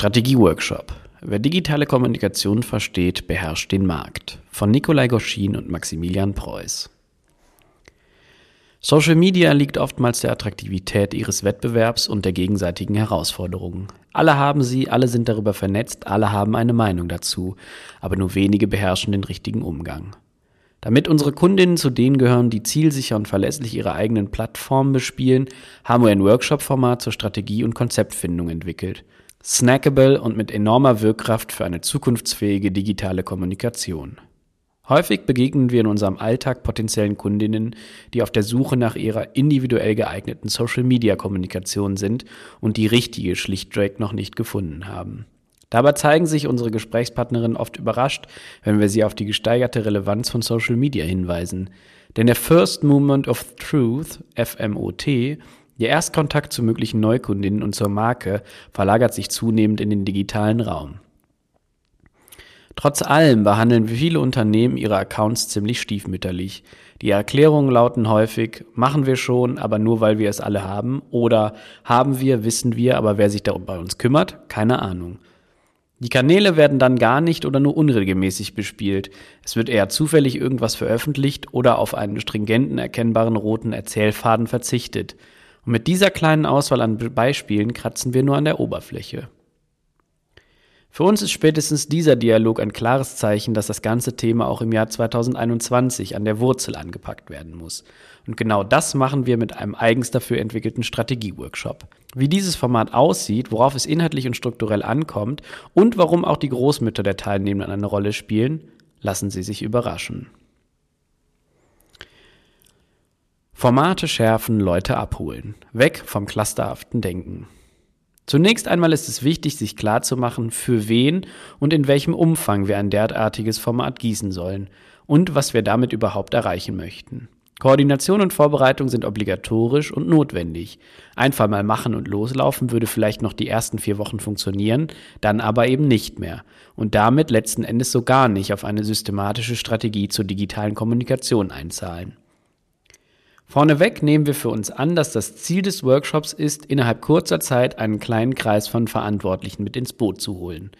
Strategieworkshop. Wer digitale Kommunikation versteht, beherrscht den Markt. Von Nikolai Goschin und Maximilian Preuß. Social Media liegt oftmals der Attraktivität ihres Wettbewerbs und der gegenseitigen Herausforderungen. Alle haben sie, alle sind darüber vernetzt, alle haben eine Meinung dazu, aber nur wenige beherrschen den richtigen Umgang. Damit unsere Kundinnen zu denen gehören, die zielsicher und verlässlich ihre eigenen Plattformen bespielen, haben wir ein Workshop-Format zur Strategie- und Konzeptfindung entwickelt. Snackable und mit enormer Wirkkraft für eine zukunftsfähige digitale Kommunikation. Häufig begegnen wir in unserem Alltag potenziellen Kundinnen, die auf der Suche nach ihrer individuell geeigneten Social-Media-Kommunikation sind und die richtige schlichtweg noch nicht gefunden haben. Dabei zeigen sich unsere Gesprächspartnerinnen oft überrascht, wenn wir sie auf die gesteigerte Relevanz von Social Media hinweisen. Denn der First Movement of Truth, FMOT, der Erstkontakt zu möglichen Neukundinnen und zur Marke verlagert sich zunehmend in den digitalen Raum. Trotz allem behandeln viele Unternehmen ihre Accounts ziemlich stiefmütterlich. Die Erklärungen lauten häufig, machen wir schon, aber nur weil wir es alle haben, oder haben wir, wissen wir, aber wer sich darum bei uns kümmert, keine Ahnung. Die Kanäle werden dann gar nicht oder nur unregelmäßig bespielt. Es wird eher zufällig irgendwas veröffentlicht oder auf einen stringenten, erkennbaren roten Erzählfaden verzichtet. Und mit dieser kleinen Auswahl an Beispielen kratzen wir nur an der Oberfläche. Für uns ist spätestens dieser Dialog ein klares Zeichen, dass das ganze Thema auch im Jahr 2021 an der Wurzel angepackt werden muss. Und genau das machen wir mit einem eigens dafür entwickelten Strategieworkshop. Wie dieses Format aussieht, worauf es inhaltlich und strukturell ankommt und warum auch die Großmütter der Teilnehmenden eine Rolle spielen, lassen Sie sich überraschen. Formate schärfen, Leute abholen. Weg vom clusterhaften Denken. Zunächst einmal ist es wichtig, sich klarzumachen, für wen und in welchem Umfang wir ein derartiges Format gießen sollen und was wir damit überhaupt erreichen möchten. Koordination und Vorbereitung sind obligatorisch und notwendig. Einfach mal machen und loslaufen würde vielleicht noch die ersten vier Wochen funktionieren, dann aber eben nicht mehr. Und damit letzten Endes so gar nicht auf eine systematische Strategie zur digitalen Kommunikation einzahlen. Vorneweg nehmen wir für uns an, dass das Ziel des Workshops ist, innerhalb kurzer Zeit einen kleinen Kreis von Verantwortlichen mit ins Boot zu holen.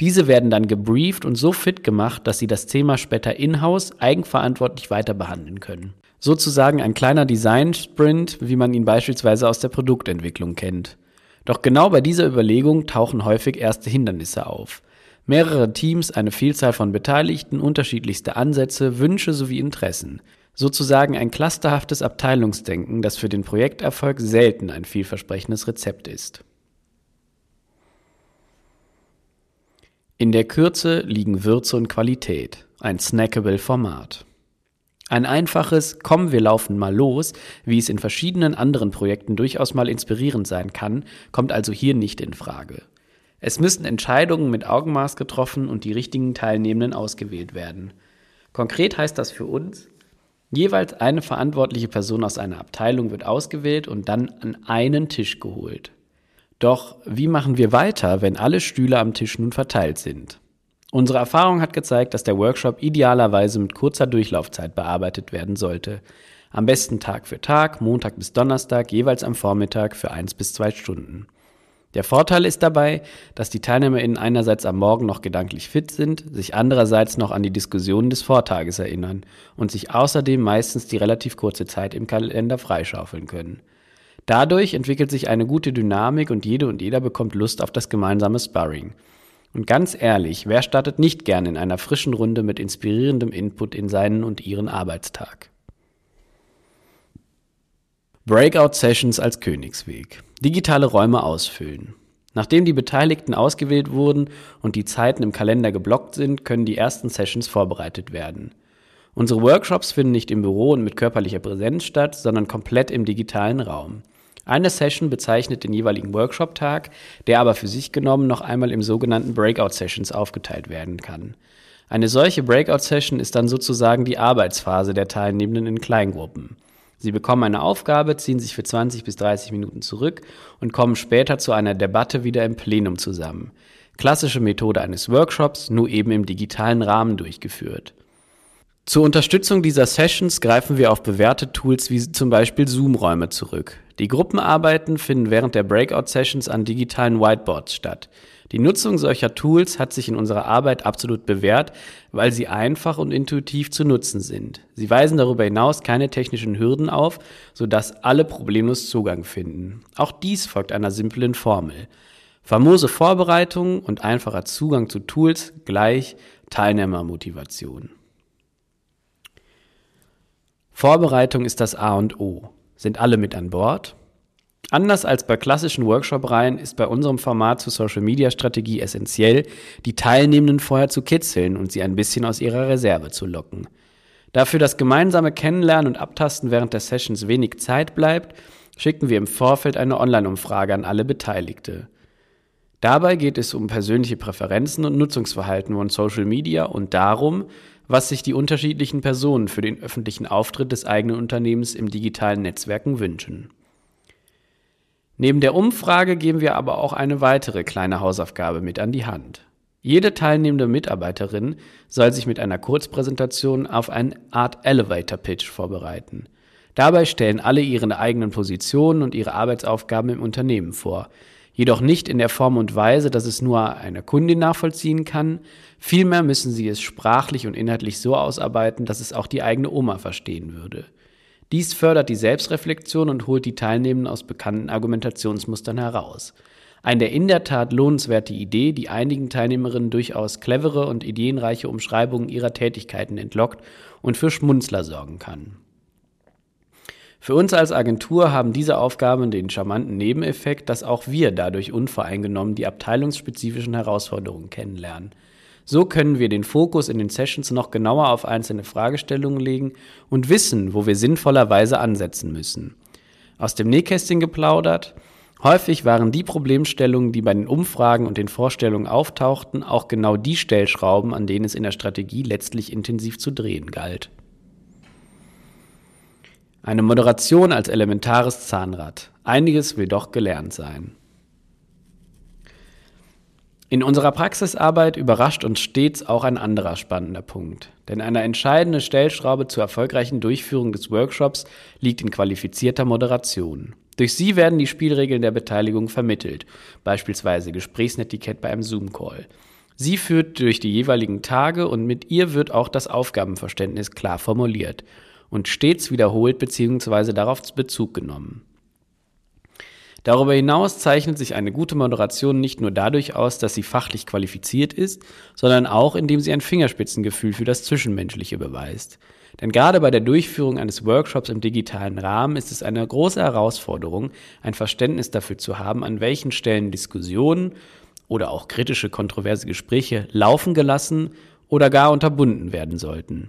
Diese werden dann gebrieft und so fit gemacht, dass sie das Thema später in-house eigenverantwortlich weiter behandeln können. Sozusagen ein kleiner Design-Sprint, wie man ihn beispielsweise aus der Produktentwicklung kennt. Doch genau bei dieser Überlegung tauchen häufig erste Hindernisse auf. Mehrere Teams, eine Vielzahl von Beteiligten, unterschiedlichste Ansätze, Wünsche sowie Interessen sozusagen ein clusterhaftes Abteilungsdenken, das für den Projekterfolg selten ein vielversprechendes Rezept ist. In der Kürze liegen Würze und Qualität, ein snackable Format. Ein einfaches Komm, wir laufen mal los, wie es in verschiedenen anderen Projekten durchaus mal inspirierend sein kann, kommt also hier nicht in Frage. Es müssen Entscheidungen mit Augenmaß getroffen und die richtigen Teilnehmenden ausgewählt werden. Konkret heißt das für uns, Jeweils eine verantwortliche Person aus einer Abteilung wird ausgewählt und dann an einen Tisch geholt. Doch wie machen wir weiter, wenn alle Stühle am Tisch nun verteilt sind? Unsere Erfahrung hat gezeigt, dass der Workshop idealerweise mit kurzer Durchlaufzeit bearbeitet werden sollte. Am besten Tag für Tag, Montag bis Donnerstag, jeweils am Vormittag für eins bis zwei Stunden. Der Vorteil ist dabei, dass die TeilnehmerInnen einerseits am Morgen noch gedanklich fit sind, sich andererseits noch an die Diskussionen des Vortages erinnern und sich außerdem meistens die relativ kurze Zeit im Kalender freischaufeln können. Dadurch entwickelt sich eine gute Dynamik und jede und jeder bekommt Lust auf das gemeinsame Sparring. Und ganz ehrlich, wer startet nicht gern in einer frischen Runde mit inspirierendem Input in seinen und ihren Arbeitstag? Breakout Sessions als Königsweg. Digitale Räume ausfüllen. Nachdem die Beteiligten ausgewählt wurden und die Zeiten im Kalender geblockt sind, können die ersten Sessions vorbereitet werden. Unsere Workshops finden nicht im Büro und mit körperlicher Präsenz statt, sondern komplett im digitalen Raum. Eine Session bezeichnet den jeweiligen Workshop-Tag, der aber für sich genommen noch einmal im sogenannten Breakout-Sessions aufgeteilt werden kann. Eine solche Breakout-Session ist dann sozusagen die Arbeitsphase der Teilnehmenden in Kleingruppen. Sie bekommen eine Aufgabe, ziehen sich für 20 bis 30 Minuten zurück und kommen später zu einer Debatte wieder im Plenum zusammen. Klassische Methode eines Workshops, nur eben im digitalen Rahmen durchgeführt. Zur Unterstützung dieser Sessions greifen wir auf bewährte Tools wie zum Beispiel Zoom-Räume zurück. Die Gruppenarbeiten finden während der Breakout-Sessions an digitalen Whiteboards statt. Die Nutzung solcher Tools hat sich in unserer Arbeit absolut bewährt, weil sie einfach und intuitiv zu nutzen sind. Sie weisen darüber hinaus keine technischen Hürden auf, sodass alle problemlos Zugang finden. Auch dies folgt einer simplen Formel. Famose Vorbereitung und einfacher Zugang zu Tools gleich Teilnehmermotivation. Vorbereitung ist das A und O. Sind alle mit an Bord? Anders als bei klassischen Workshop-Reihen ist bei unserem Format zur Social-Media-Strategie essentiell, die Teilnehmenden vorher zu kitzeln und sie ein bisschen aus ihrer Reserve zu locken. Da für das gemeinsame Kennenlernen und Abtasten während der Sessions wenig Zeit bleibt, schicken wir im Vorfeld eine Online-Umfrage an alle Beteiligte. Dabei geht es um persönliche Präferenzen und Nutzungsverhalten von Social Media und darum, was sich die unterschiedlichen Personen für den öffentlichen Auftritt des eigenen Unternehmens im digitalen Netzwerken wünschen. Neben der Umfrage geben wir aber auch eine weitere kleine Hausaufgabe mit an die Hand. Jede teilnehmende Mitarbeiterin soll sich mit einer Kurzpräsentation auf eine Art Elevator Pitch vorbereiten. Dabei stellen alle ihre eigenen Positionen und ihre Arbeitsaufgaben im Unternehmen vor, jedoch nicht in der Form und Weise, dass es nur eine Kundin nachvollziehen kann, vielmehr müssen sie es sprachlich und inhaltlich so ausarbeiten, dass es auch die eigene Oma verstehen würde. Dies fördert die Selbstreflexion und holt die Teilnehmenden aus bekannten Argumentationsmustern heraus. Eine in der Tat lohnenswerte Idee, die einigen Teilnehmerinnen durchaus clevere und ideenreiche Umschreibungen ihrer Tätigkeiten entlockt und für Schmunzler sorgen kann. Für uns als Agentur haben diese Aufgaben den charmanten Nebeneffekt, dass auch wir dadurch unvoreingenommen die abteilungsspezifischen Herausforderungen kennenlernen. So können wir den Fokus in den Sessions noch genauer auf einzelne Fragestellungen legen und wissen, wo wir sinnvollerweise ansetzen müssen. Aus dem Nähkästchen geplaudert, häufig waren die Problemstellungen, die bei den Umfragen und den Vorstellungen auftauchten, auch genau die Stellschrauben, an denen es in der Strategie letztlich intensiv zu drehen galt. Eine Moderation als elementares Zahnrad. Einiges will doch gelernt sein. In unserer Praxisarbeit überrascht uns stets auch ein anderer spannender Punkt. Denn eine entscheidende Stellschraube zur erfolgreichen Durchführung des Workshops liegt in qualifizierter Moderation. Durch sie werden die Spielregeln der Beteiligung vermittelt, beispielsweise Gesprächsnetiquette bei einem Zoom-Call. Sie führt durch die jeweiligen Tage und mit ihr wird auch das Aufgabenverständnis klar formuliert und stets wiederholt bzw. darauf Bezug genommen. Darüber hinaus zeichnet sich eine gute Moderation nicht nur dadurch aus, dass sie fachlich qualifiziert ist, sondern auch, indem sie ein Fingerspitzengefühl für das Zwischenmenschliche beweist. Denn gerade bei der Durchführung eines Workshops im digitalen Rahmen ist es eine große Herausforderung, ein Verständnis dafür zu haben, an welchen Stellen Diskussionen oder auch kritische, kontroverse Gespräche laufen gelassen oder gar unterbunden werden sollten.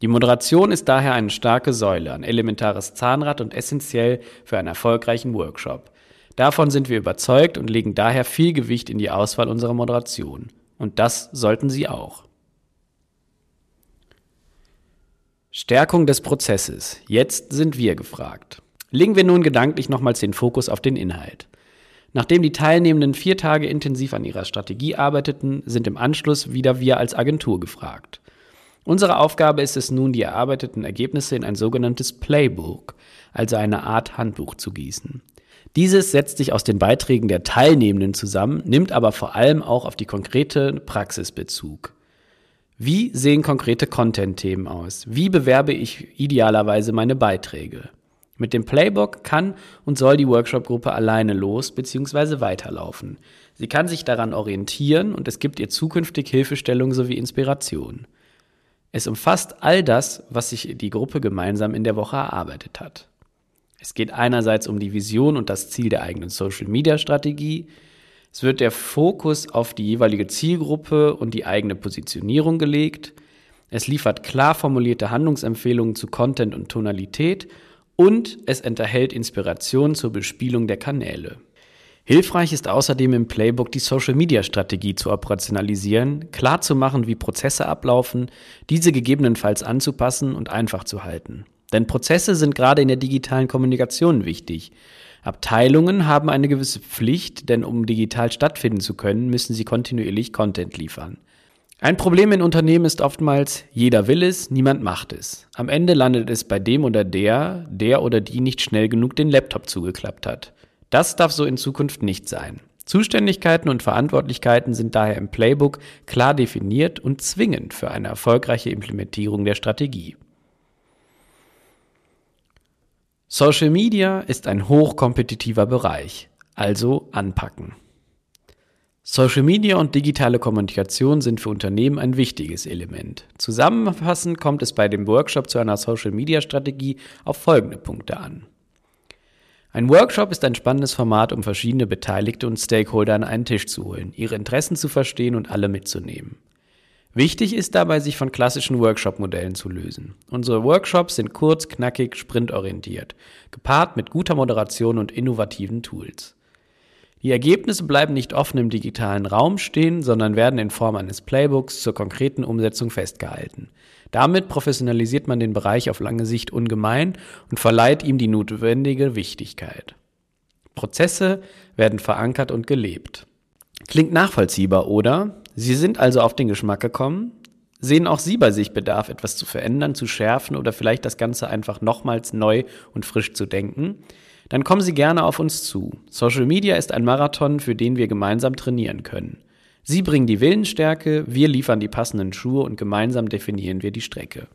Die Moderation ist daher eine starke Säule, ein elementares Zahnrad und essentiell für einen erfolgreichen Workshop. Davon sind wir überzeugt und legen daher viel Gewicht in die Auswahl unserer Moderation. Und das sollten Sie auch. Stärkung des Prozesses. Jetzt sind wir gefragt. Legen wir nun gedanklich nochmals den Fokus auf den Inhalt. Nachdem die Teilnehmenden vier Tage intensiv an ihrer Strategie arbeiteten, sind im Anschluss wieder wir als Agentur gefragt. Unsere Aufgabe ist es nun, die erarbeiteten Ergebnisse in ein sogenanntes Playbook, also eine Art Handbuch zu gießen. Dieses setzt sich aus den Beiträgen der Teilnehmenden zusammen, nimmt aber vor allem auch auf die konkrete Praxis Bezug. Wie sehen konkrete Content-Themen aus? Wie bewerbe ich idealerweise meine Beiträge? Mit dem Playbook kann und soll die Workshop-Gruppe alleine los bzw. weiterlaufen. Sie kann sich daran orientieren und es gibt ihr zukünftig Hilfestellung sowie Inspiration. Es umfasst all das, was sich die Gruppe gemeinsam in der Woche erarbeitet hat. Es geht einerseits um die Vision und das Ziel der eigenen Social-Media-Strategie. Es wird der Fokus auf die jeweilige Zielgruppe und die eigene Positionierung gelegt. Es liefert klar formulierte Handlungsempfehlungen zu Content und Tonalität und es enthält Inspiration zur Bespielung der Kanäle. Hilfreich ist außerdem im Playbook die Social-Media-Strategie zu operationalisieren, klar zu machen, wie Prozesse ablaufen, diese gegebenenfalls anzupassen und einfach zu halten. Denn Prozesse sind gerade in der digitalen Kommunikation wichtig. Abteilungen haben eine gewisse Pflicht, denn um digital stattfinden zu können, müssen sie kontinuierlich Content liefern. Ein Problem in Unternehmen ist oftmals, jeder will es, niemand macht es. Am Ende landet es bei dem oder der, der oder die nicht schnell genug den Laptop zugeklappt hat. Das darf so in Zukunft nicht sein. Zuständigkeiten und Verantwortlichkeiten sind daher im Playbook klar definiert und zwingend für eine erfolgreiche Implementierung der Strategie. Social Media ist ein hochkompetitiver Bereich, also anpacken. Social Media und digitale Kommunikation sind für Unternehmen ein wichtiges Element. Zusammenfassend kommt es bei dem Workshop zu einer Social Media Strategie auf folgende Punkte an. Ein Workshop ist ein spannendes Format, um verschiedene Beteiligte und Stakeholder an einen Tisch zu holen, ihre Interessen zu verstehen und alle mitzunehmen. Wichtig ist dabei, sich von klassischen Workshop-Modellen zu lösen. Unsere Workshops sind kurz, knackig, sprintorientiert, gepaart mit guter Moderation und innovativen Tools. Die Ergebnisse bleiben nicht offen im digitalen Raum stehen, sondern werden in Form eines Playbooks zur konkreten Umsetzung festgehalten. Damit professionalisiert man den Bereich auf lange Sicht ungemein und verleiht ihm die notwendige Wichtigkeit. Prozesse werden verankert und gelebt. Klingt nachvollziehbar, oder? Sie sind also auf den Geschmack gekommen? Sehen auch Sie bei sich Bedarf, etwas zu verändern, zu schärfen oder vielleicht das Ganze einfach nochmals neu und frisch zu denken? Dann kommen Sie gerne auf uns zu. Social Media ist ein Marathon, für den wir gemeinsam trainieren können. Sie bringen die Willensstärke, wir liefern die passenden Schuhe und gemeinsam definieren wir die Strecke.